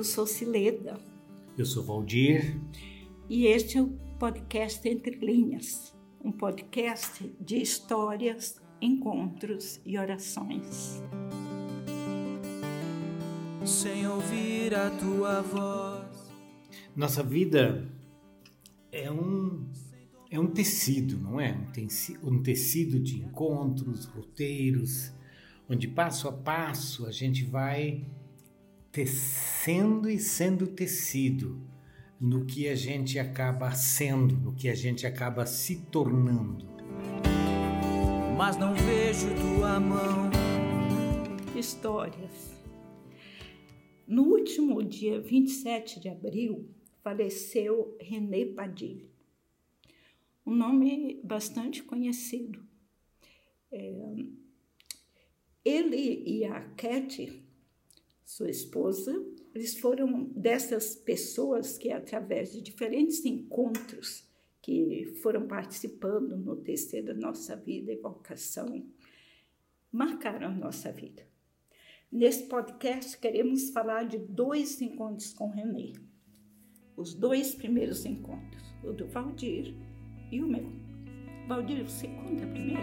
Eu sou Cileda. Eu sou Valdir. E este é o podcast Entre Linhas um podcast de histórias, encontros e orações. Sem ouvir a tua voz. Nossa vida é um é um tecido, não é? Um tecido de encontros, roteiros, onde passo a passo a gente vai tecendo e sendo tecido no que a gente acaba sendo, no que a gente acaba se tornando. Mas não vejo tua mão. Histórias. No último dia 27 de abril, faleceu René Padilha. Um nome bastante conhecido. É, ele e a Cat, sua esposa, eles foram dessas pessoas que, através de diferentes encontros que foram participando no tecer da nossa vida e vocação, marcaram a nossa vida. Nesse podcast, queremos falar de dois encontros com René. Os dois primeiros encontros, o do Valdir e o meu. Valdir, você conta primeiro?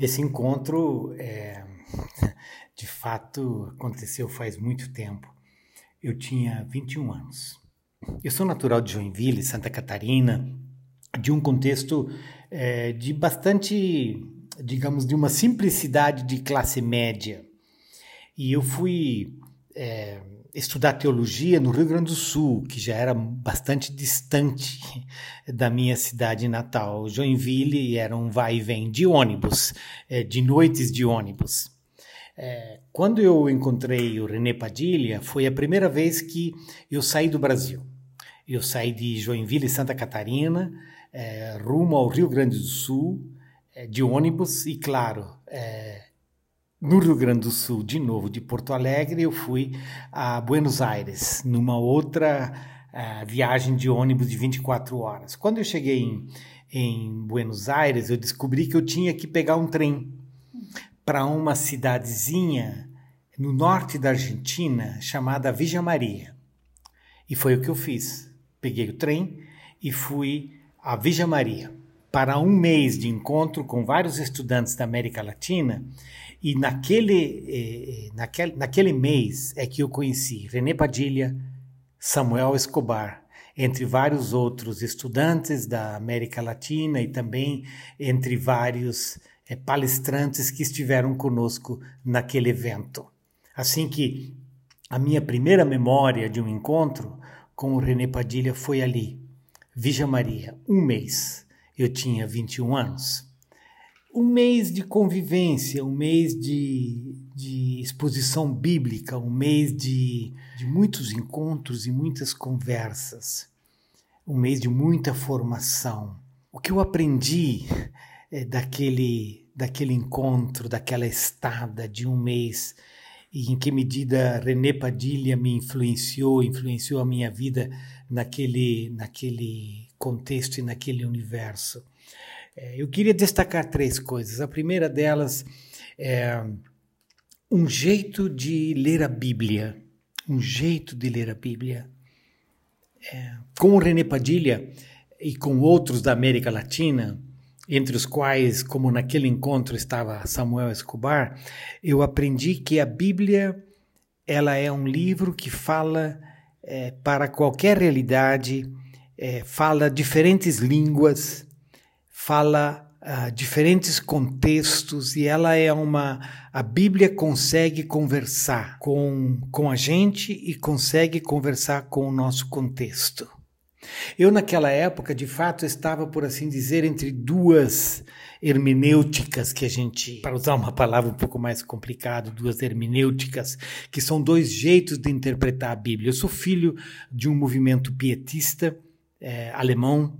Esse encontro, é, de fato, aconteceu faz muito tempo. Eu tinha 21 anos. Eu sou natural de Joinville, Santa Catarina, de um contexto é, de bastante, digamos, de uma simplicidade de classe média. E eu fui é, estudar teologia no Rio Grande do Sul, que já era bastante distante da minha cidade natal. Joinville era um vai e vem de ônibus, é, de noites de ônibus. É, quando eu encontrei o René Padilha, foi a primeira vez que eu saí do Brasil. Eu saí de Joinville, Santa Catarina, é, rumo ao Rio Grande do Sul, de ônibus, e claro, no Rio Grande do Sul, de novo, de Porto Alegre, eu fui a Buenos Aires, numa outra uh, viagem de ônibus de 24 horas. Quando eu cheguei em, em Buenos Aires, eu descobri que eu tinha que pegar um trem para uma cidadezinha no norte da Argentina chamada Vija Maria. E foi o que eu fiz. Peguei o trem e fui a Vija Maria para um mês de encontro com vários estudantes da América Latina e naquele, eh, eh, naquele, naquele mês é que eu conheci René Padilha, Samuel Escobar, entre vários outros estudantes da América Latina e também entre vários eh, palestrantes que estiveram conosco naquele evento. Assim que a minha primeira memória de um encontro com o René Padilha foi ali, Vija Maria, um mês. Eu tinha 21 anos um mês de convivência, um mês de, de exposição bíblica, um mês de, de muitos encontros e muitas conversas, um mês de muita formação. O que eu aprendi é, daquele, daquele encontro, daquela estada de um mês, e em que medida René Padilha me influenciou, influenciou a minha vida naquele, naquele contexto e naquele universo. É, eu queria destacar três coisas. A primeira delas é um jeito de ler a Bíblia. Um jeito de ler a Bíblia. É, com o René Padilha e com outros da América Latina, entre os quais, como naquele encontro estava Samuel Escobar, eu aprendi que a Bíblia ela é um livro que fala é, para qualquer realidade, é, fala diferentes línguas, fala uh, diferentes contextos e ela é uma a Bíblia consegue conversar com com a gente e consegue conversar com o nosso contexto. Eu naquela época, de fato, estava por assim dizer entre duas hermenêuticas que a gente, para usar uma palavra um pouco mais complicada, duas hermenêuticas, que são dois jeitos de interpretar a Bíblia. Eu sou filho de um movimento pietista é, alemão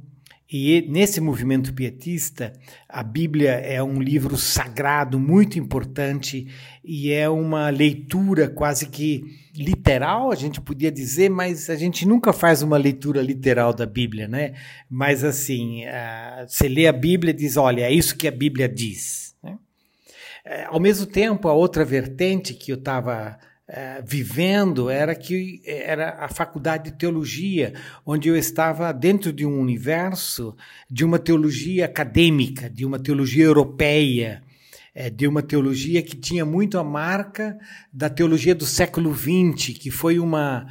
E nesse movimento pietista, a Bíblia é um livro sagrado muito importante e é uma leitura quase que literal, a gente podia dizer, mas a gente nunca faz uma leitura literal da Bíblia, né? Mas assim, uh, você lê a Bíblia e diz: olha, é isso que a Bíblia diz. Né? Uh, ao mesmo tempo, a outra vertente que eu estava é, vivendo era que era a faculdade de teologia, onde eu estava dentro de um universo de uma teologia acadêmica, de uma teologia europeia, é, de uma teologia que tinha muito a marca da teologia do século XX, que foi uma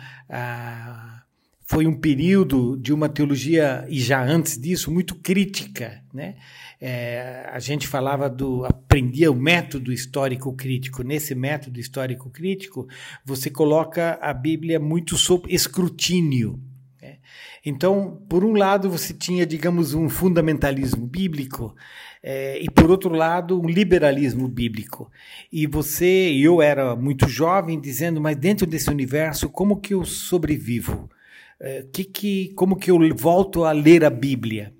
foi um período de uma teologia e já antes disso muito crítica, né? É, a gente falava do. aprendia o método histórico crítico. Nesse método histórico crítico, você coloca a Bíblia muito sob escrutínio. Né? Então, por um lado, você tinha, digamos, um fundamentalismo bíblico, é, e por outro lado, um liberalismo bíblico. E você, eu era muito jovem, dizendo, mas dentro desse universo, como que eu sobrevivo? É, que, que, como que eu volto a ler a Bíblia?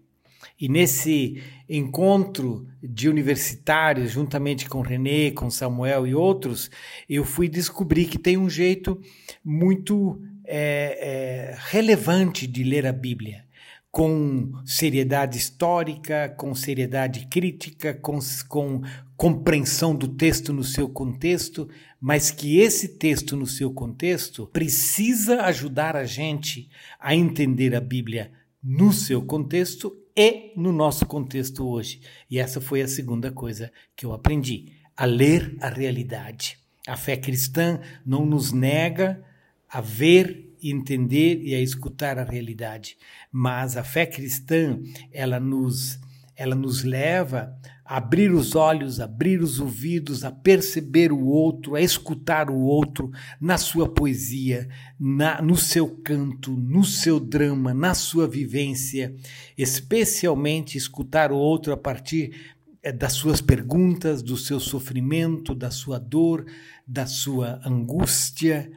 E nesse encontro de universitários, juntamente com René, com Samuel e outros, eu fui descobrir que tem um jeito muito é, é, relevante de ler a Bíblia, com seriedade histórica, com seriedade crítica, com, com compreensão do texto no seu contexto, mas que esse texto no seu contexto precisa ajudar a gente a entender a Bíblia no seu contexto e no nosso contexto hoje. E essa foi a segunda coisa que eu aprendi: a ler a realidade. A fé cristã não nos nega a ver, entender e a escutar a realidade, mas a fé cristã ela nos ela nos leva abrir os olhos, abrir os ouvidos, a perceber o outro, a escutar o outro na sua poesia, na, no seu canto, no seu drama, na sua vivência, especialmente escutar o outro a partir é, das suas perguntas, do seu sofrimento, da sua dor, da sua angústia.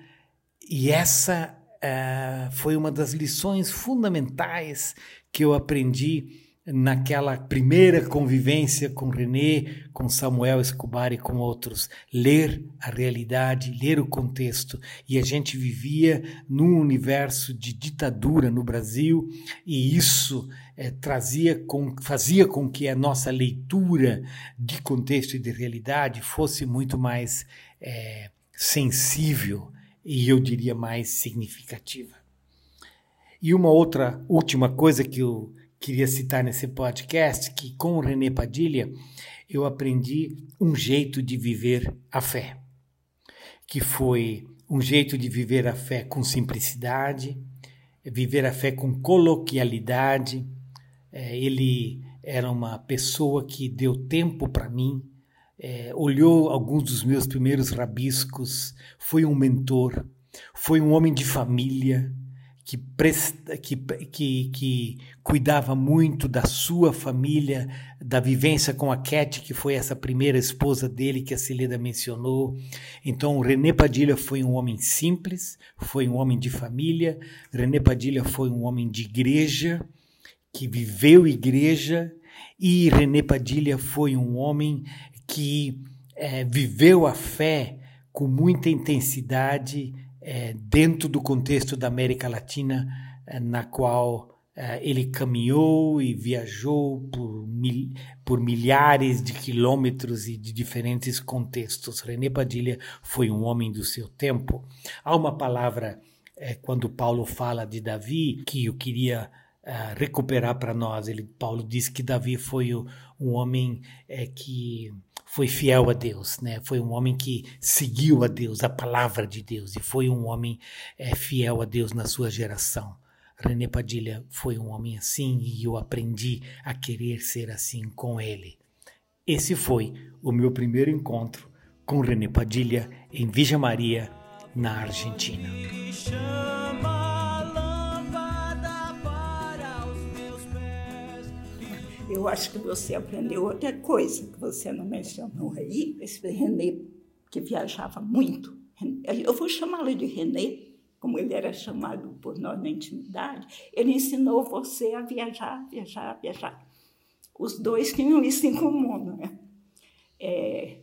E essa uh, foi uma das lições fundamentais que eu aprendi naquela primeira convivência com René, com Samuel Escobar e com outros, ler a realidade, ler o contexto. E a gente vivia num universo de ditadura no Brasil, e isso é, trazia com, fazia com que a nossa leitura de contexto e de realidade fosse muito mais é, sensível e eu diria mais significativa. E uma outra última coisa que eu queria citar nesse podcast que com o René Padilha eu aprendi um jeito de viver a fé, que foi um jeito de viver a fé com simplicidade, viver a fé com coloquialidade. É, ele era uma pessoa que deu tempo para mim, é, olhou alguns dos meus primeiros rabiscos, foi um mentor, foi um homem de família, que, presta, que, que, que cuidava muito da sua família, da vivência com a Cat, que foi essa primeira esposa dele que a Celeda mencionou. Então, René Padilha foi um homem simples, foi um homem de família. René Padilha foi um homem de igreja, que viveu igreja. E René Padilha foi um homem que é, viveu a fé com muita intensidade é, dentro do contexto da América Latina, é, na qual é, ele caminhou e viajou por, mil, por milhares de quilômetros e de diferentes contextos. René Padilha foi um homem do seu tempo. Há uma palavra, é, quando Paulo fala de Davi, que eu queria uh, recuperar para nós. Ele, Paulo diz que Davi foi o, um homem é, que foi fiel a Deus, né? Foi um homem que seguiu a Deus, a palavra de Deus, e foi um homem é, fiel a Deus na sua geração. René Padilha foi um homem assim e eu aprendi a querer ser assim com ele. Esse foi o meu primeiro encontro com René Padilha em Vija Maria, na Argentina. Eu acho que você aprendeu outra coisa que você não mencionou aí, esse René que viajava muito. Eu vou chamá-lo de René, como ele era chamado por nós na intimidade, ele ensinou você a viajar, viajar, viajar. Os dois tinham isso em comum, né? É,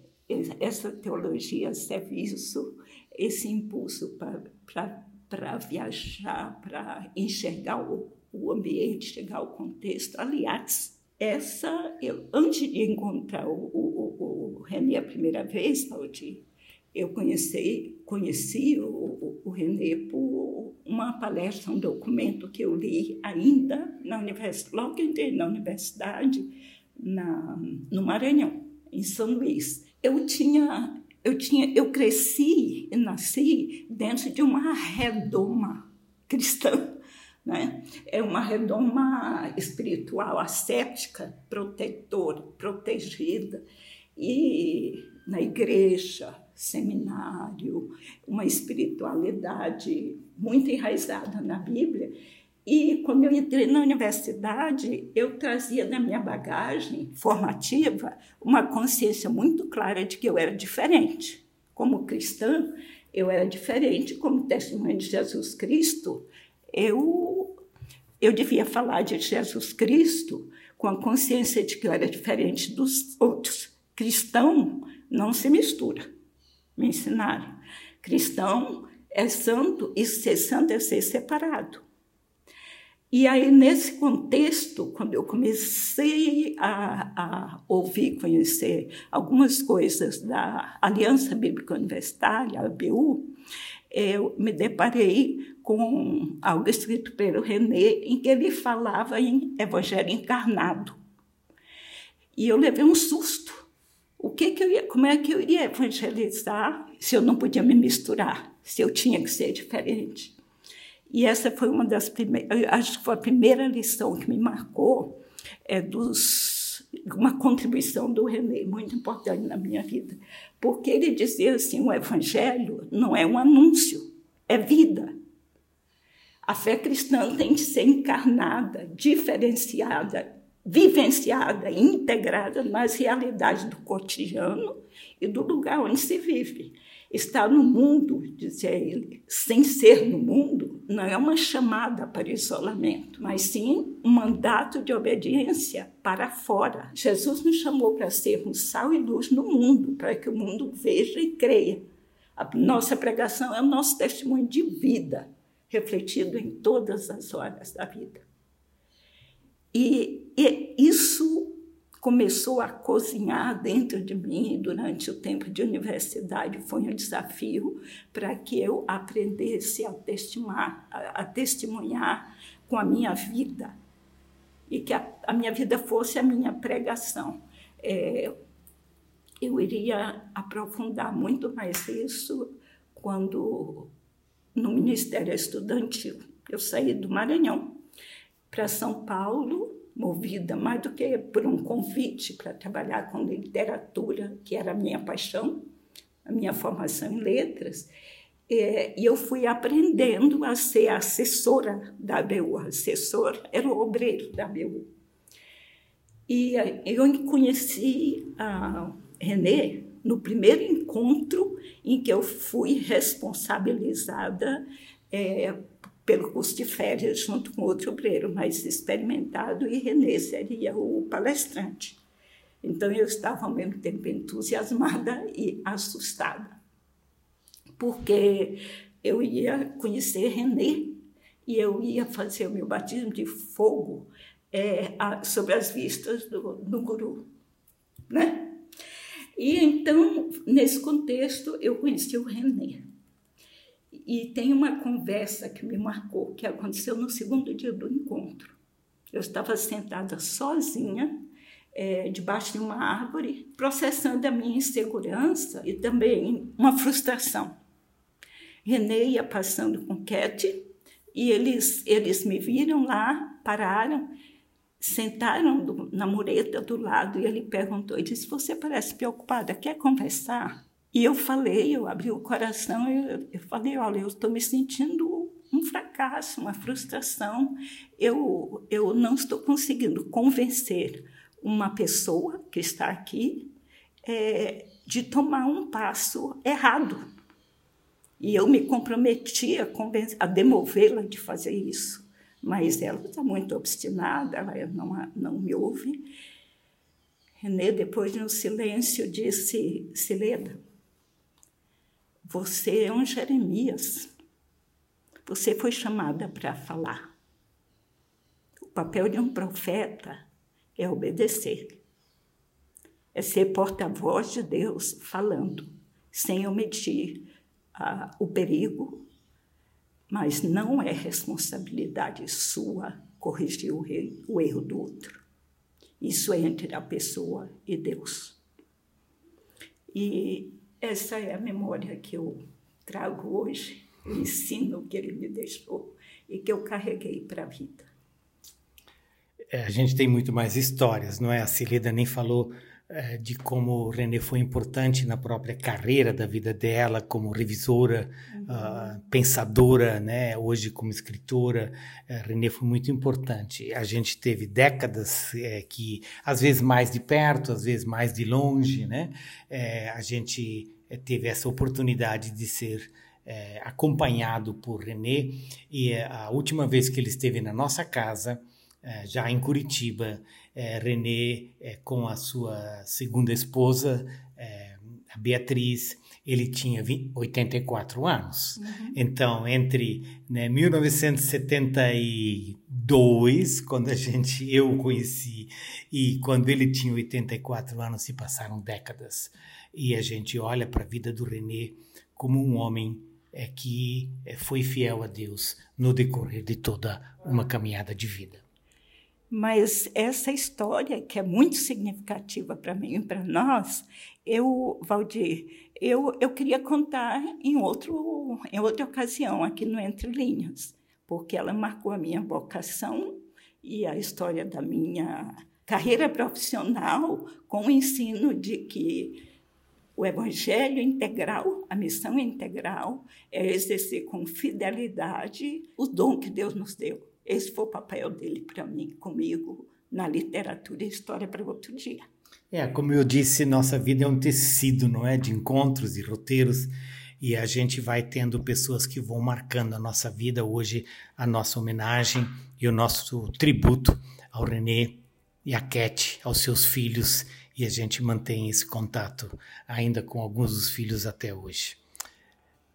essa teologia, serviço, esse impulso para viajar, para enxergar o, o ambiente, chegar ao contexto. Aliás, essa, eu, antes de encontrar o, o, o René a primeira vez, Valdir, eu conheci, conheci o, o, René por uma palestra, um documento que eu li ainda na universidade, logo que entrei na universidade, na, no Maranhão, em São Luís. Eu tinha, eu tinha, eu cresci e nasci dentro de uma redoma cristã, né? É uma redoma espiritual, ascética, protetora, protegida e na igreja, seminário, uma espiritualidade muito enraizada na Bíblia. E quando eu entrei na universidade, eu trazia na minha bagagem formativa uma consciência muito clara de que eu era diferente. Como cristã, eu era diferente, como testemunha de Jesus Cristo, eu, eu devia falar de Jesus Cristo com a consciência de que eu era diferente dos outros. Cristão não se mistura me ensinaram. Cristão é santo e ser santo é ser separado. E aí, nesse contexto, quando eu comecei a, a, ouvir, conhecer algumas coisas da Aliança Bíblica Universitária, a ABU, eu me deparei com algo escrito pelo René, em que ele falava em Evangelho encarnado. E eu levei um susto, o que que eu ia, como é que eu iria evangelizar se eu não podia me misturar, se eu tinha que ser diferente? E essa foi uma das primeiras, acho que foi a primeira lição que me marcou, é dos, uma contribuição do René, muito importante na minha vida. Porque ele dizia assim: o evangelho não é um anúncio, é vida. A fé cristã tem que ser encarnada, diferenciada, vivenciada, integrada nas realidades do cotidiano e do lugar onde se vive. Estar no mundo, dizia ele, sem ser no mundo, não é uma chamada para isolamento, mas sim um mandato de obediência para fora. Jesus nos chamou para sermos sal e luz no mundo, para que o mundo veja e creia. A nossa pregação é o nosso testemunho de vida, refletido em todas as horas da vida. E, e isso começou a cozinhar dentro de mim durante o tempo de universidade. Foi um desafio para que eu aprendesse a a testemunhar com a minha vida e que a, a, minha vida fosse a minha pregação. É, eu iria aprofundar muito mais isso quando no Ministério Estudantil. Eu saí do Maranhão para São Paulo, movida mais do que por um convite para trabalhar com literatura, que era a minha paixão, a minha formação em letras. É, e eu fui aprendendo a ser assessora da ABU. Assessor era o obreiro da ABU. E eu conheci a René no primeiro encontro em que eu fui responsabilizada é, pelo curso de férias, junto com outro obreiro mais experimentado, e Renê seria o palestrante. Então eu estava ao mesmo tempo entusiasmada e assustada, porque eu ia conhecer René e eu ia fazer o meu batismo de fogo é, a, sobre as vistas do, do guru, né? E então, nesse contexto, eu conheci o René. E tem uma conversa que me marcou, que aconteceu no segundo dia do encontro. Eu estava sentada sozinha, é, debaixo de uma árvore, processando a minha insegurança e também uma frustração. René ia passando com Cat e eles, eles me viram lá, pararam, sentaram do, na mureta do lado e ele perguntou, e disse, você parece preocupada, quer conversar? E eu falei, eu abri o coração, eu, eu falei, olha, eu estou me sentindo um fracasso, uma frustração. Eu, eu não estou conseguindo convencer uma pessoa que está aqui é, de tomar um passo errado. E eu me comprometi a, a demovê-la de fazer isso. Mas ela está muito obstinada, ela não, não me ouve. Renê, depois de um silêncio, disse: Sileda, você é um Jeremias. Você foi chamada para falar. O papel de um profeta é obedecer, é ser porta-voz de Deus falando, sem omitir ah, o perigo, mas não é responsabilidade sua corrigir o, rei, o erro do outro. Isso é entre a pessoa e Deus. E essa é a memória que eu trago hoje, o ensino que ele me deixou e que eu carreguei para a vida. É, a gente tem muito mais histórias, não é? A Celeda nem falou de como o René foi importante na própria carreira da vida dela, como revisora, uhum. uh, pensadora, né? hoje como escritora. Uh, René foi muito importante. A gente teve décadas é, que, às vezes mais de perto, às vezes mais de longe, né? É, a gente é, teve essa oportunidade de ser é, acompanhado por René e a última vez que ele esteve na nossa casa, é, já em Curitiba, é, René, é, com a sua segunda esposa, é, a Beatriz, ele tinha 20, 84 anos. Uhum. Então, entre né, 1972, quando a gente eu o conheci, e quando ele tinha 84 anos, se passaram décadas. E a gente olha para a vida do René como um homem é, que é, foi fiel a Deus no decorrer de toda uma caminhada de vida. Mas essa história, que é muito significativa para mim e para nós, eu, Valdir, eu, eu queria contar em, outro, em outra ocasião, aqui no Entre Linhas, porque ela marcou a minha vocação e a história da minha carreira profissional com o ensino de que o evangelho integral, a missão integral, é exercer com fidelidade o dom que Deus nos deu. Esse foi o papel dele para mim, comigo, na literatura e história para outro dia. É, como eu disse, nossa vida é um tecido, não é? De encontros e roteiros. E a gente vai tendo pessoas que vão marcando a nossa vida. Hoje, a nossa homenagem e o nosso tributo ao René e à Cat, aos seus filhos. E a gente mantém esse contato ainda com alguns dos filhos até hoje.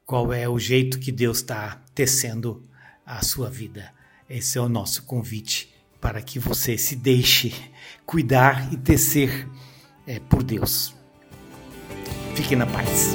Qual é o jeito que Deus está tecendo a sua vida? Esse é o nosso convite para que você se deixe cuidar e tecer é, por Deus. Fique na paz.